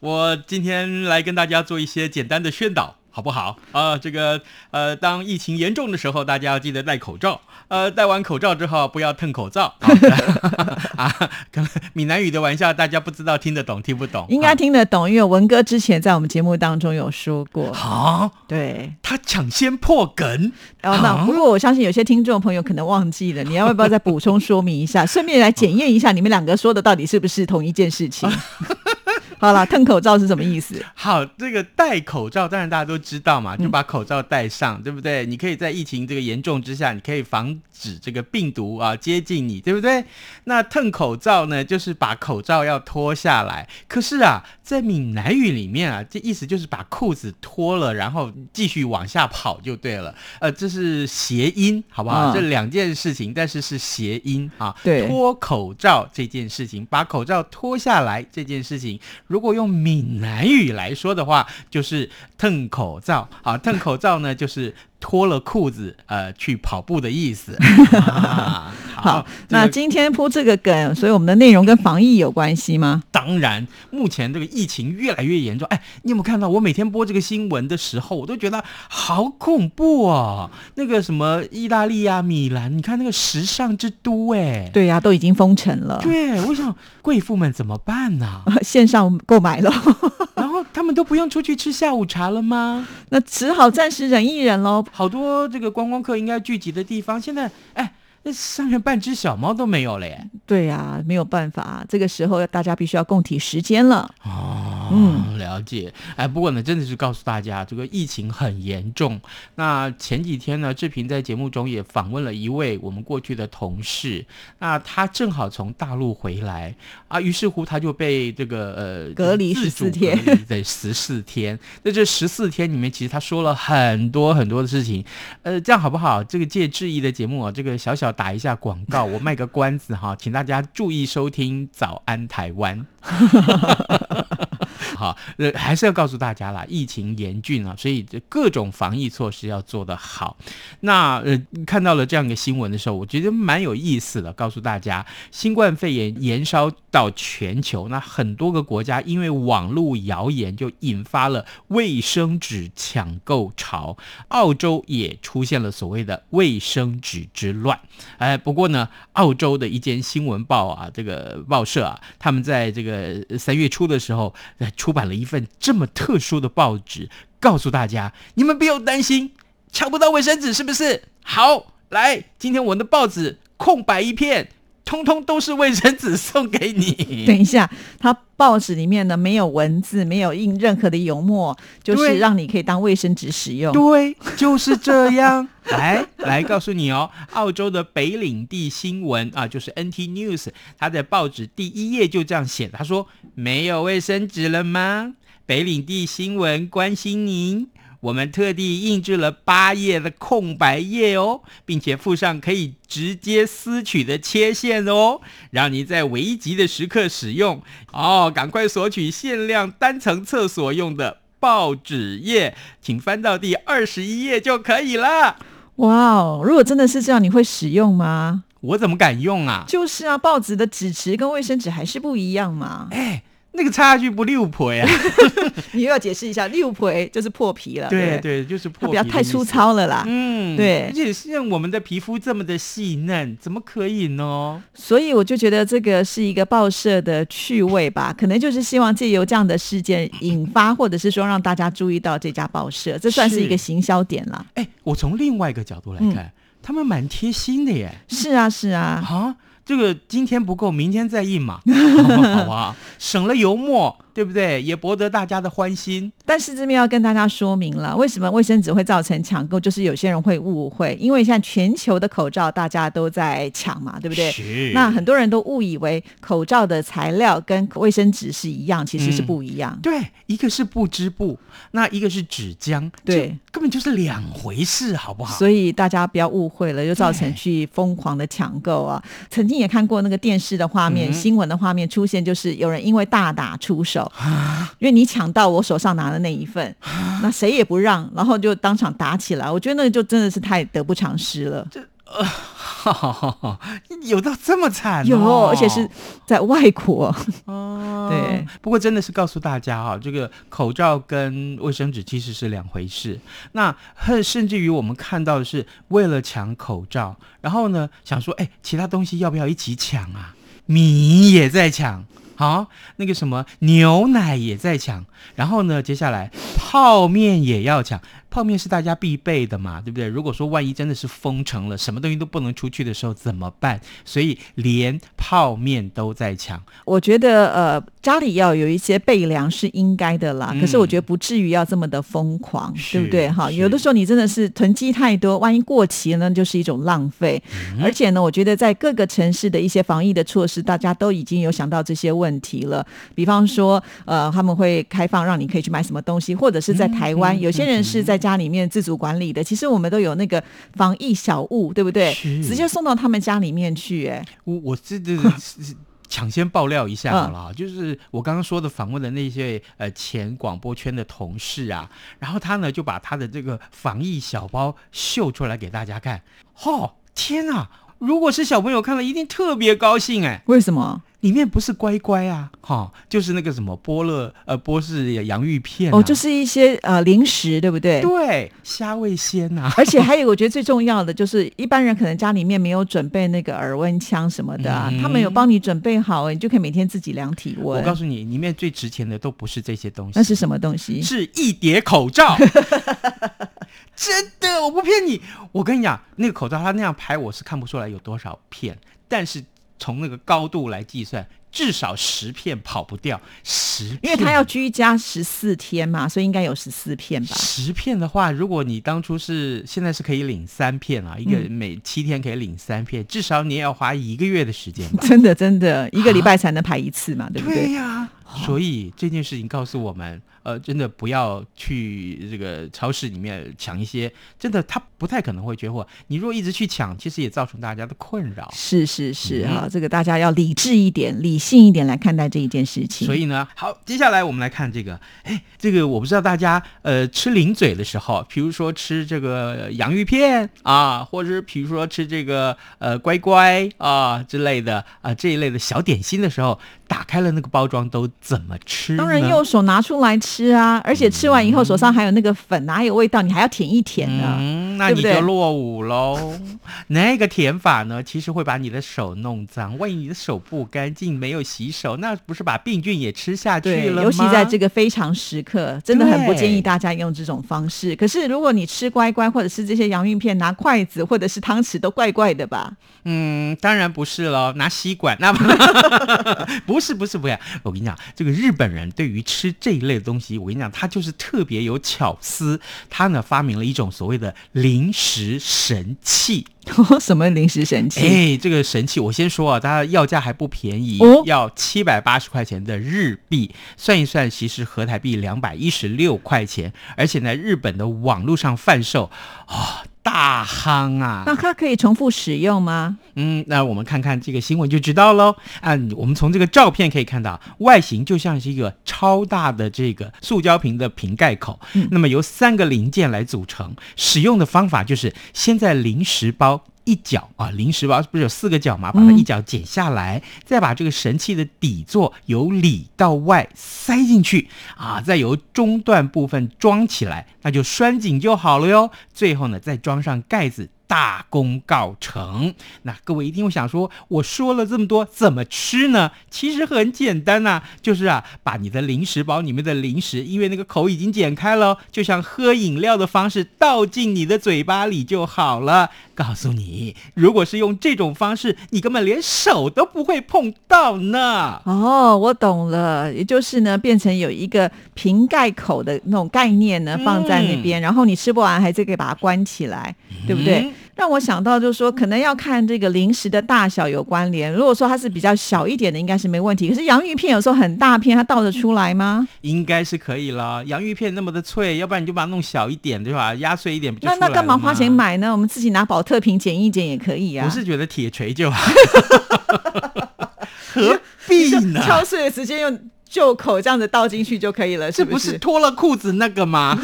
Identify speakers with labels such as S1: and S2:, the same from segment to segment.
S1: 我今天来跟大家做一些简单的宣导。好不好啊？这个呃，当疫情严重的时候，大家要记得戴口罩。呃，戴完口罩之后，不要吞口罩 啊。可能闽南语的玩笑，大家不知道听得懂听不懂？
S2: 应该听得懂，因为文哥之前在我们节目当中有说过。
S1: 好，
S2: 对，
S1: 他抢先破梗。
S2: 然后那不过我相信有些听众朋友可能忘记了，你要不要再补充说明一下？顺便来检验一下你们两个说的到底是不是同一件事情？好了，吞口罩是什么意思？
S1: 好，这个戴口罩当然大家都知道嘛，就把口罩戴上，对不对？你可以在疫情这个严重之下，你可以防止这个病毒啊接近你，对不对？那吞口罩呢，就是把口罩要脱下来。可是啊，在闽南语里面啊，这意思就是把裤子脱了，然后继续往下跑就对了。呃，这是谐音，好不好？这两件事情，但是是谐音啊。
S2: 对，
S1: 脱口罩这件事情，把口罩脱下来这件事情。如果用闽南语来说的话，就是“吞口罩”。好，“吞口罩”呢，就是脱了裤子呃去跑步的意思。
S2: 好，那今天铺这个梗，所以我们的内容跟防疫有关系吗？
S1: 当然，目前这个疫情越来越严重。哎，你有没有看到我每天播这个新闻的时候，我都觉得好恐怖哦。那个什么意大利啊，米兰，你看那个时尚之都，哎，
S2: 对呀，都已经封城了。
S1: 对，我想贵妇们怎么办呢？
S2: 线上购买了，
S1: 他们都不用出去吃下午茶了吗？
S2: 那只好暂时忍一忍喽。
S1: 好多这个观光客应该聚集的地方，现在哎。那上面半只小猫都没有了耶！
S2: 对呀，没有办法，这个时候大家必须要共体时间了。
S1: 哦，嗯，了解。哎，不过呢，真的是告诉大家，这个疫情很严重。那前几天呢，志平在节目中也访问了一位我们过去的同事，那他正好从大陆回来啊，于是乎他就被这个呃
S2: 隔离十四天，
S1: 对，十四天。那这十四天里面，其实他说了很多很多的事情。呃，这样好不好？这个借质疑的节目啊，这个小小。打一下广告，我卖个关子哈，请大家注意收听《早安台湾》。好，呃，还是要告诉大家啦，疫情严峻啊，所以这各种防疫措施要做得好。那呃，看到了这样一个新闻的时候，我觉得蛮有意思的。告诉大家，新冠肺炎延烧到全球，那很多个国家因为网络谣言就引发了卫生纸抢购潮，澳洲也出现了所谓的卫生纸之乱。哎，不过呢，澳洲的一间新闻报啊，这个报社啊，他们在这个三月初的时候，出版了一份这么特殊的报纸，告诉大家，你们不用担心抢不到卫生纸，是不是？好，来，今天我的报纸空白一片。通通都是卫生纸送给你。
S2: 等一下，它报纸里面呢没有文字，没有印任何的油墨，就是让你可以当卫生纸使用。
S1: 对，就是这样。来，来告诉你哦，澳洲的北领地新闻啊，就是 NT News，它的报纸第一页就这样写，他说：“没有卫生纸了吗？北领地新闻关心您。”我们特地印制了八页的空白页哦，并且附上可以直接撕取的切线哦，让你在危急的时刻使用哦。赶快索取限量单层厕所用的报纸页，请翻到第二十一页就可以了。
S2: 哇哦，如果真的是这样，你会使用吗？
S1: 我怎么敢用啊？
S2: 就是啊，报纸的纸质跟卫生纸还是不一样嘛。
S1: 哎。那个差距不六皮啊！
S2: 你又要解释一下，六婆就是破皮了。
S1: 对对，就是破
S2: 皮，它比较太粗糙了啦。
S1: 嗯，
S2: 对。
S1: 而且像我们的皮肤这么的细嫩，怎么可以呢？
S2: 所以我就觉得这个是一个报社的趣味吧，可能就是希望借由这样的事件引发，或者是说让大家注意到这家报社，这算是一个行销点了。
S1: 哎，我从另外一个角度来看，他们蛮贴心的耶。
S2: 是啊，是啊。
S1: 啊。这个今天不够，明天再印嘛，好不好？省了油墨。对不对？也博得大家的欢心。
S2: 但是这边要跟大家说明了，为什么卫生纸会造成抢购，就是有些人会误会，因为现在全球的口罩大家都在抢嘛，对不对？
S1: 是
S2: 那很多人都误以为口罩的材料跟卫生纸是一样，其实是不一样。
S1: 对，一个是布织布，那一个是纸浆，
S2: 对
S1: 根本就是两回事，好不好？
S2: 所以大家不要误会了，就造成去疯狂的抢购啊！曾经也看过那个电视的画面、
S1: 嗯
S2: 新闻的画面出现，就是有人因为大打出手，
S1: 啊
S2: 因为你抢到我手上拿的那一份，那谁也不让，然后就当场打起来。我觉得那个就真的是太得不偿失了。
S1: 这 有到这么惨、哦？
S2: 有，而且是在外国。
S1: 哦，
S2: 对。
S1: 不过真的是告诉大家哈、这个口罩跟卫生纸其实是两回事。那很甚至于我们看到的是，为了抢口罩，然后呢想说，哎，其他东西要不要一起抢啊？米也在抢。好，那个什么牛奶也在抢，然后呢，接下来泡面也要抢，泡面是大家必备的嘛，对不对？如果说万一真的是封城了，什么东西都不能出去的时候怎么办？所以连泡面都在抢。
S2: 我觉得呃，家里要有一些备粮是应该的啦，
S1: 嗯
S2: 可是我觉得不至于要这么的疯狂，对不对？哈，有的时候你真的是囤积太多，万一过期了呢，就是一种浪费。
S1: 嗯
S2: 而且呢，我觉得在各个城市的一些防疫的措施，大家都已经有想到这些问题了。比方说，呃，他们会开放让你可以去买什么东西，或者是在台湾，
S1: 嗯
S2: 有些人是在家里面自主管理的。其实我们都有那个防疫小物，对不对？直接送到他们家里面去、哎，
S1: 我我这这是抢先爆料一下好了啊，就是我刚刚说的访问的那些呃前广播圈的同事啊，然后他呢就把他的这个防疫小包秀出来给大家看。哦，天啊！如果是小朋友看了，一定特别高兴哎。
S2: 为什么？
S1: 里面不是乖乖啊，哈、就是那个什么波乐呃波士洋芋片、啊、
S2: 哦，就是一些呃零食，对不对？
S1: 对虾味鲜呐、啊，
S2: 而且还有，我觉得最重要的就是，一般人可能家里面没有准备那个耳温枪什么的、啊，
S1: 嗯
S2: 他们有帮你准备好，你就可以每天自己量体温。
S1: 我告诉你，里面最值钱的都不是这些东西，
S2: 那是什么东西？
S1: 是一叠口罩，真的，我不骗你。我跟你讲，那个口罩它那样排，我是看不出来有多少片，但是从那个高度来计算，至少十片跑不掉。十片，
S2: 因为他要居家十四天嘛，所以应该有十四片吧。
S1: 十片的话，如果你当初是现在是可以领三片啊，一个
S2: 嗯
S1: 每七天可以领三片，至少你也要花一个月的时间吧。
S2: 真的，真的，一个礼拜才能排一次嘛，对不对？
S1: 对呀、所以这件事情告诉我们，呃，真的不要去这个超市里面抢一些，真的他不太可能会缺货。你如果一直去抢，其实也造成大家的困扰。
S2: 是是是
S1: 嗯
S2: 哈、这个大家要理智一点、理性一点来看待这一件事情。
S1: 所以呢，好，接下来我们来看这个，哎，这个我不知道大家呃吃零嘴的时候，比如说吃这个洋芋片啊，或者是比如说吃这个呃乖乖啊之类的啊这一类的小点心的时候，打开了那个包装都怎么吃？
S2: 当然右手拿出来吃啊，而且吃完以后手上还有那个粉，哪有味道？你还要舔一舔呢。
S1: 嗯，那你就落伍喽。那个舔法呢，其实会把你的手弄脏。万一你的手不干净，没有洗手，那不是把病菌也吃下去，了吗？
S2: 尤其在这个非常时刻，真的很不建议大家用这种方式。可是如果你吃乖乖或者是这些洋芋片，拿筷子或者是汤匙都怪怪的吧？
S1: 嗯，当然不是喽，拿吸管那不 不是不是不是。我跟你讲，这个日本人对于吃这一类的东西，我跟你讲，他就是特别有巧思。他呢发明了一种所谓的零食神器。
S2: 什么零食神器？
S1: 哎，这个神器我先说啊，它要价还不便宜，
S2: 哦
S1: 要七百八十块钱的日币，算一算，其实合台币两百一十六块钱，而且呢，日本的网络上贩售，啊、大夯啊！
S2: 那它可以重复使用吗？
S1: 嗯，那我们看看这个新闻就知道喽。啊，我们从这个照片可以看到，外形就像是一个超大的这个塑胶瓶的瓶盖口，那么由三个零件来组成。使用的方法就是先在零食包。一角啊，零食包不是有四个角嘛？把它一角剪下来，再把这个神器的底座由里到外塞进去啊，再由中段部分装起来，那就拴紧就好了哟。最后呢，再装上盖子。大功告成。那各位一定会想说，我说了这么多，怎么吃呢？其实很简单呐、就是啊，把你的零食包里面的零食，因为那个口已经剪开了，就像喝饮料的方式倒进你的嘴巴里就好了。告诉你，如果是用这种方式，你根本连手都不会碰到呢。
S2: 哦，我懂了，也就是呢，变成有一个瓶盖口的那种概念呢，放在那边，然后你吃不完还是可以把它关起来，对不对？
S1: 嗯
S2: 让我想到就是说，可能要看这个零食的大小有关联。如果说它是比较小一点的，应该是没问题。可是洋芋片有时候很大片，它倒得出来吗？
S1: 应该是可以了。洋芋片那么的脆，要不然你就把它弄小一点，对吧？压碎一点不就
S2: 那那干嘛花钱
S1: 吗？
S2: 买呢？我们自己拿保特瓶剪一剪也可以啊。
S1: 我是觉得铁锤就好，何必呢？
S2: 敲碎了直接用旧口这样子倒进去就可以了，是是？
S1: 这不是脱了裤子那个吗？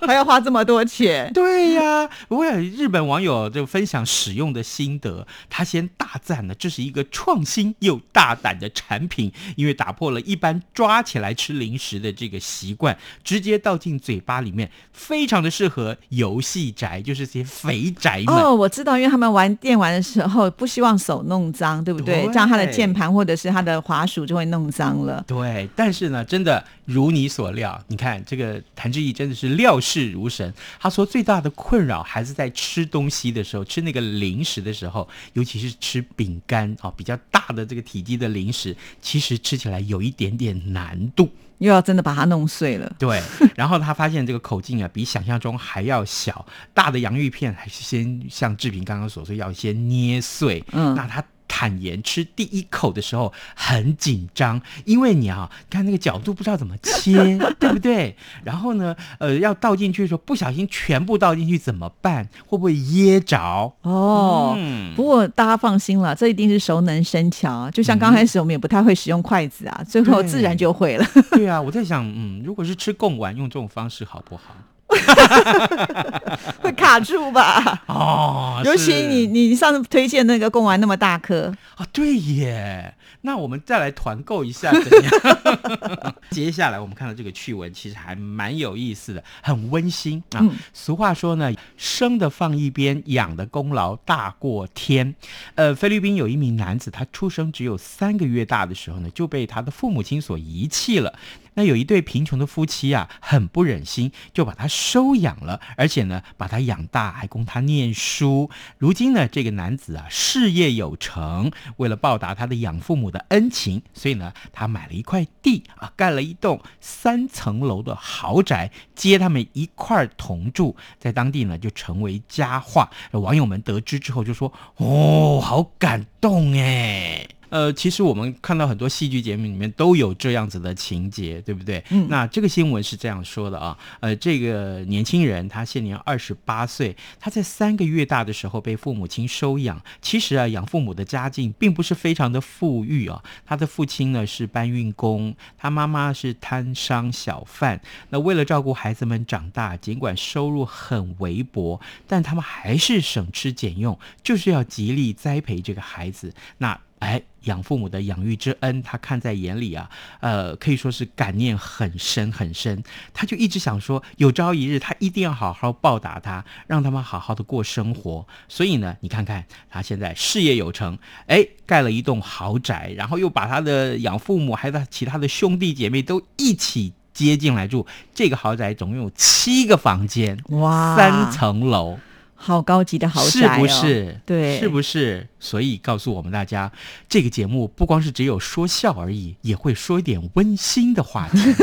S2: 还要花这么多钱？
S1: 对呀、不过日本网友就分享使用的心得，他先大赞了，这是一个创新又大胆的产品，因为打破了一般抓起来吃零食的这个习惯，直接倒进嘴巴里面，非常的适合游戏宅，就是这些肥宅们。
S2: 哦，我知道，因为他们玩电玩的时候不希望手弄脏，对不对？
S1: 对
S2: 这样他的键盘或者是他的滑鼠就会弄脏了。
S1: 对，但是呢，真的如你所料，你看这个谭志毅真的是料事如神。他说最大的困扰还是在吃东西的时候，吃那个零食的时候，尤其是吃饼干啊、哦，比较大的这个体积的零食，其实吃起来有一点点难度。
S2: 又要真的把它弄碎了，
S1: 对，然后他发现这个口径啊比想象中还要小，大的洋芋片还是先像志平刚刚所说要先捏碎。
S2: 嗯
S1: 那他。坦言吃第一口的时候很紧张，因为你啊，看那个角度不知道怎么切，对不对？然后呢，呃，要倒进去的时候不小心全部倒进去怎么办？会不会噎着？
S2: 哦。
S1: 嗯
S2: 不过大家放心了，这一定是熟能生巧。就像刚开始我们也不太会使用筷子啊，最后自然就会了。
S1: 对啊，我在想，嗯，如果是吃贡丸，用这种方式好不好？
S2: 会卡住吧？
S1: 哦，
S2: 尤其你你上次推荐那个贡丸那么大颗，
S1: 啊，对耶，那我们再来团购一下怎样？接下来我们看到这个趣闻，其实还蛮有意思的，很温馨啊。
S2: 嗯
S1: 俗话说呢，生的放一边，养的功劳大过天。呃，菲律宾有一名男子，他出生只有三个月大的时候呢，就被他的父母亲所遗弃了。那有一对贫穷的夫妻啊，很不忍心，就把他收养了，而且呢，把他养大，还供他念书。如今呢，这个男子啊，事业有成，为了报答他的养父母的恩情，所以呢，他买了一块地啊，盖了一栋三层楼的豪宅，接他们一块儿同住，在当地呢就成为佳话。网友们得知之后就说：“哦，好感动哎。”呃，其实我们看到很多戏剧节目里面都有这样子的情节，对不对？
S2: 嗯
S1: 那这个新闻是这样说的啊，呃，这个年轻人他现年二十八岁，他在三个月大的时候被父母亲收养。其实啊，养父母的家境并不是非常的富裕啊，他的父亲呢是搬运工，他妈妈是摊商小贩。那为了照顾孩子们长大，尽管收入很微薄，但他们还是省吃俭用，就是要极力栽培这个孩子。那哎，养父母的养育之恩，他看在眼里啊，呃，可以说是感念很深很深。他就一直想说，有朝一日他一定要好好报答他，让他们好好的过生活。所以呢，你看看他现在事业有成，哎，盖了一栋豪宅，然后又把他的养父母还有他其他的兄弟姐妹都一起接进来住。这个豪宅总共有七个房间，
S2: 哇
S1: 三层楼。
S2: 好高级的豪
S1: 是
S2: 宅、哦，
S1: 不是？
S2: 对，
S1: 是不是？所以告诉我们大家，这个节目不光是只有说笑而已，也会说一点温馨的话题。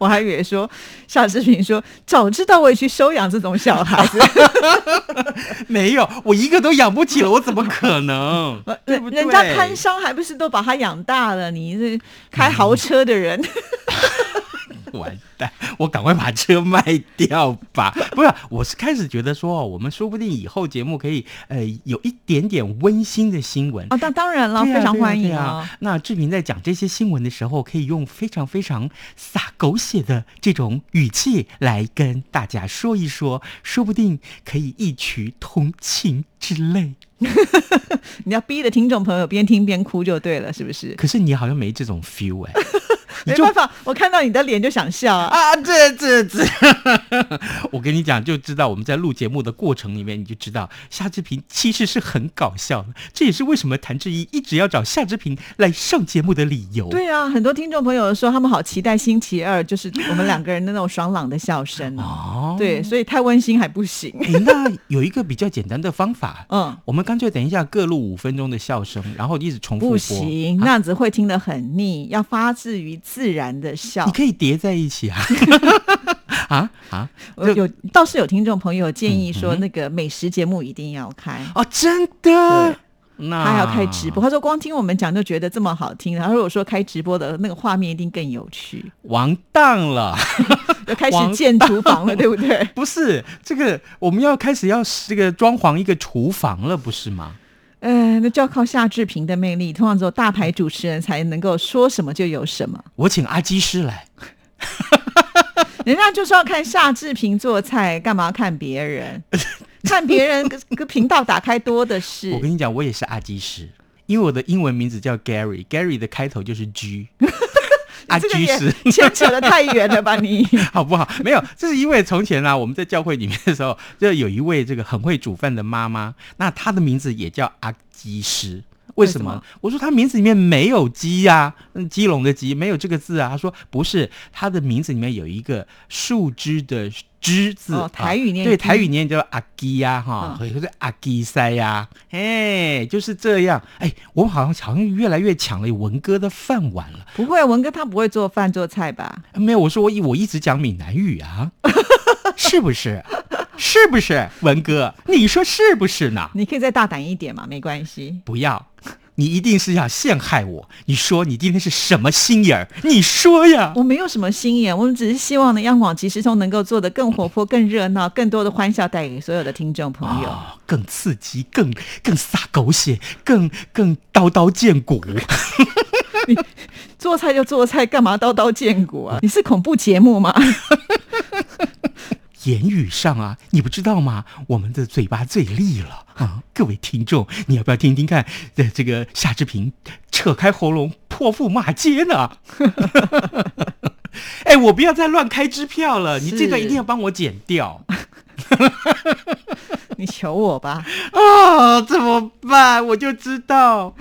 S2: 我还以为说夏志平说，早知道我也去收养这种小孩子，
S1: 没有，我一个都养不起了，我怎么可能？对不对
S2: 人家摊商还不是都把他养大了？你是开豪车的人，
S1: 完蛋，我赶快把车卖掉吧！不是，我是开始觉得说，我们说不定以后节目可以呃有一点点温馨的新闻。
S2: 哦，当当然了，
S1: 啊
S2: 非常欢迎
S1: 对啊那志平在讲这些新闻的时候，可以用非常非常洒狗血的这种语气来跟大家说一说，说不定可以异曲同情之类。
S2: 你要逼着听众朋友边听边哭就对了，是不是？
S1: 可是你好像没这种 feel 哎、
S2: 没办法，我看到你的脸就想笑啊。
S1: 啊，这这这，我跟你讲，就知道我们在录节目的过程里面，你就知道夏志平其实是很搞笑的。这也是为什么谭志毅一直要找夏志平来上节目的理由。
S2: 对啊，很多听众朋友说他们好期待星期二，就是我们两个人的那种爽朗的笑声哦。
S1: 哦，
S2: 对，所以太温馨还不行。
S1: 诶那有一个比较简单的方法，
S2: 嗯，
S1: 我们干脆等一下各录五分钟的笑声，然后一直重复
S2: 不。行，那样子会听得很腻，要发自于自然的笑
S1: 你。可以叠在一起啊。啊 啊！
S2: 有有倒是有听众朋友建议说，那个美食节目一定要开。
S1: 哦，真的，那
S2: 他要开直播，他说光听我们讲就觉得这么好听，然后如果说开直播的那个画面一定更有趣，
S1: 完蛋了。
S2: 要开始建厨房了，对不对？
S1: 不是这个，我们要开始要这个装潢一个厨房了，不是吗？
S2: 呃，那就要靠夏志平的魅力，通常只有大牌主持人才能够说什么就有什么。
S1: 我请阿基师来，
S2: 人家就是要看夏志平做菜，干嘛看别人？看别人 个个频道打开多的是
S1: 我。跟你讲，我也是阿基师，因为我的英文名字叫 Gary，Gary 的开头就是 G，阿
S2: 这个也
S1: 基师。
S2: 牵扯的太远了吧你？
S1: 好不好？没有，这是因为从前啊，我们在教会里面的时候，就有一位这个很会煮饭的妈妈，那她的名字也叫阿基师。为什么？
S2: 什么
S1: 我说她名字里面没有鸡呀、嗯，鸡笼的鸡没有这个字啊。她说不是，她的名字里面有一个树枝的枝字，
S2: 哦台语念
S1: 对，台语念叫阿基呀，哈，
S2: 嗯
S1: 或者是阿基塞呀，哎，就是这样。哎，我们好像好像越来越抢了文哥的饭碗了。
S2: 不会，文哥他不会做饭做菜吧？
S1: 没有，我说我一我一直讲闽南语啊，是不是？是不是文哥？你说是不是呢？
S2: 你可以再大胆一点嘛，没关系。
S1: 不要，你一定是要陷害我。你说你今天是什么心眼儿？你说呀。
S2: 我没有什么心眼，我们只是希望呢，央广即时通能够做得更活泼、更热闹，更多的欢笑带给所有的听众朋友。
S1: 哦，更刺激，更更撒狗血，更更刀刀见骨。
S2: 你做菜就做菜，干嘛刀刀见骨啊？你是恐怖节目吗？
S1: 言语上啊，你不知道吗？我们的嘴巴最利了 啊！各位听众，你要不要听听看？的这个夏志平扯开喉咙泼妇骂街呢？哎，我不要再乱开支票了，你这段一定要帮我剪掉
S2: 你求我吧，
S1: 啊！怎么办？我就知道，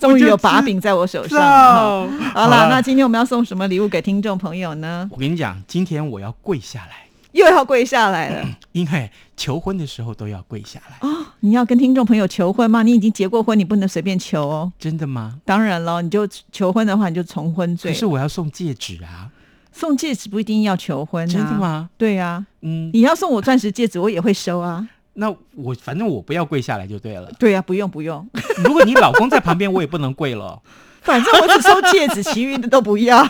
S2: 终于有把柄在我手上了。好了，那今天我们要送什么礼物给听众朋友呢？
S1: 我跟你讲，今天我要跪下来，
S2: 又要跪下来了
S1: 因为求婚的时候都要跪下来。
S2: 哦！你要跟听众朋友求婚吗？你已经结过婚，你不能随便求哦。
S1: 真的吗？
S2: 当然了，你就求婚的话，你就重婚罪。
S1: 可是我要送戒指啊！
S2: 送戒指不一定要求婚、啊，
S1: 真的？吗？
S2: 对呀、
S1: 嗯，
S2: 你要送我钻石戒指，我也会收啊。
S1: 那我反正我不要跪下来就对了。
S2: 对呀、不用不用，
S1: 如果你老公在旁边，我也不能跪了。
S2: 反正我只收戒指，其余的都不要。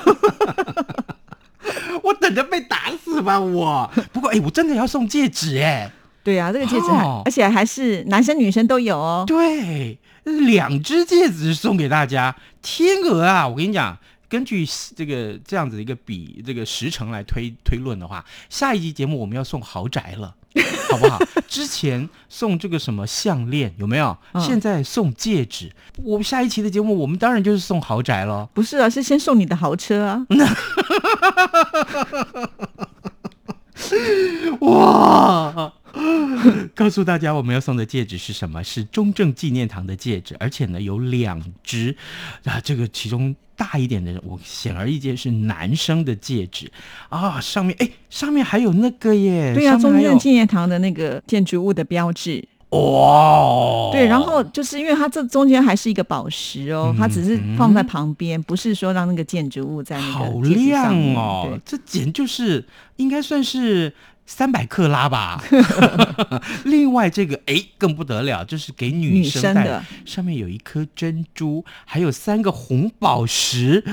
S1: 我等着被打死吧我。不过哎，我真的要送戒指哎。
S2: 对呀、这个戒指还、
S1: 哦
S2: 而且还是男生女生都有哦。
S1: 对，两只戒指送给大家。天鹅啊，我跟你讲。根据这个这样子的一个比这个时程来推推论的话，下一集节目我们要送豪宅了，好不好？之前送这个什么项链有没有？
S2: 嗯
S1: 现在送戒指。我们下一期的节目，我们当然就是送豪宅了。
S2: 不是啊，是先送你的豪车啊。
S1: 告诉大家，我们要送的戒指是什么？是中正纪念堂的戒指，而且呢有两只啊，这个其中大一点的，我显而易见是男生的戒指啊，上面哎，上面还有那个耶，
S2: 对呀、中正纪念堂的那个建筑物的标志。
S1: 哇，
S2: 对，然后就是因为它这中间还是一个宝石哦，它只是放在旁边，不是说让那个建筑物在那
S1: 好
S2: 个好
S1: 亮哦
S2: 对，
S1: 这简直就是应该算是三百克拉吧。另外这个哎更不得了，这是给女
S2: 女
S1: 生戴
S2: 生的，
S1: 上面有一颗珍珠，还有三个红宝石。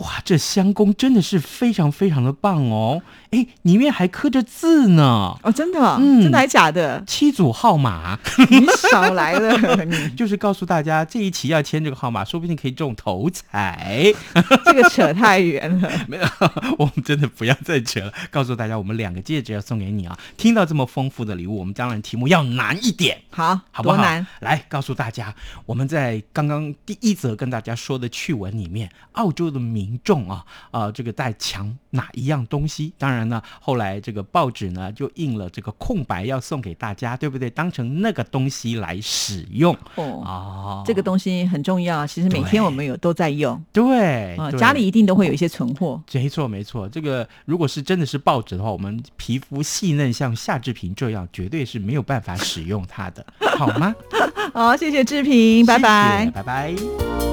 S1: 哇，这相公真的是非常非常的棒哦！哎，里面还刻着字呢，
S2: 哦，真的哦、
S1: 嗯
S2: 真的还假的？
S1: 七组号码，
S2: 你少来了，你
S1: 就是告诉大家这一期要签这个号码，说不定可以中头彩。
S2: 这个扯太远了。
S1: 没有，我们真的不要再扯了。告诉大家，我们两个戒指要送给你啊！听到这么丰富的礼物，我们当然题目要难一点，
S2: 好，
S1: 好不好？
S2: 难？
S1: 来告诉大家，我们在刚刚第一则跟大家说的趣闻里面，澳洲的民民众啊，啊，这个在抢哪一样东西？当然呢，后来这个报纸呢就印了这个空白要送给大家，对不对？当成那个东西来使用
S2: 哦，
S1: 哦，
S2: 这个东西很重要，其实每天我们有都在用
S1: 对
S2: 啊，
S1: 对
S2: 家里一定都会有一些存货。
S1: 没错，没错。这个如果是真的是报纸的话，我们皮肤细嫩像夏志平这样，绝对是没有办法使用它的，好吗？
S2: 好，谢谢志平，拜拜。
S1: 拜拜。